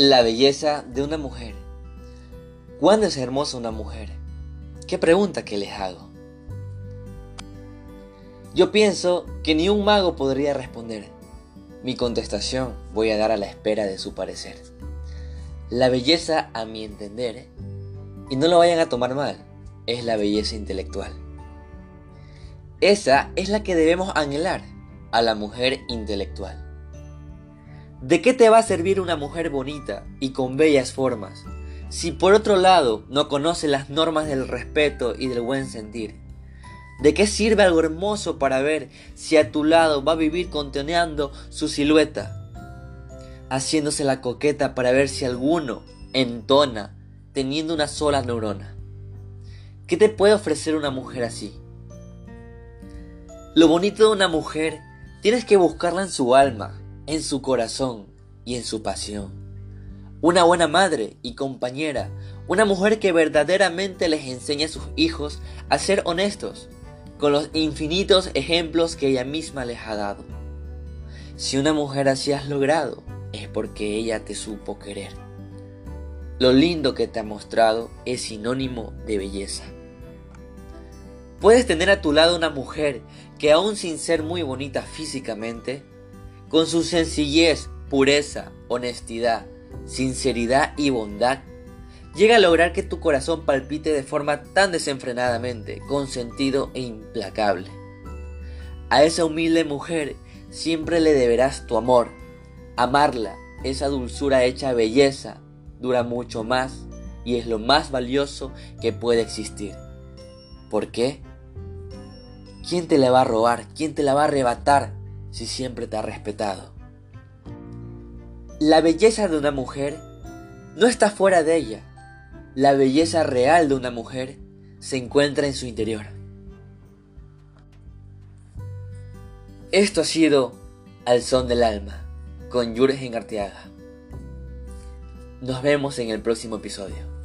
La belleza de una mujer. ¿Cuándo es hermosa una mujer? ¿Qué pregunta que les hago? Yo pienso que ni un mago podría responder. Mi contestación voy a dar a la espera de su parecer. La belleza, a mi entender, y no lo vayan a tomar mal, es la belleza intelectual. Esa es la que debemos anhelar a la mujer intelectual. ¿De qué te va a servir una mujer bonita y con bellas formas si por otro lado no conoce las normas del respeto y del buen sentir? ¿De qué sirve algo hermoso para ver si a tu lado va a vivir conteneando su silueta? Haciéndose la coqueta para ver si alguno entona teniendo una sola neurona. ¿Qué te puede ofrecer una mujer así? Lo bonito de una mujer tienes que buscarla en su alma, en su corazón y en su pasión. Una buena madre y compañera, una mujer que verdaderamente les enseña a sus hijos a ser honestos, con los infinitos ejemplos que ella misma les ha dado. Si una mujer así has logrado, es porque ella te supo querer. Lo lindo que te ha mostrado es sinónimo de belleza. Puedes tener a tu lado una mujer que aún sin ser muy bonita físicamente, con su sencillez, pureza, honestidad, sinceridad y bondad, llega a lograr que tu corazón palpite de forma tan desenfrenadamente, con sentido e implacable. A esa humilde mujer siempre le deberás tu amor. Amarla, esa dulzura hecha belleza, dura mucho más y es lo más valioso que puede existir. ¿Por qué? ¿Quién te la va a robar? ¿Quién te la va a arrebatar si siempre te ha respetado. La belleza de una mujer no está fuera de ella. La belleza real de una mujer se encuentra en su interior. Esto ha sido Al Son del Alma con Jürgen Arteaga. Nos vemos en el próximo episodio.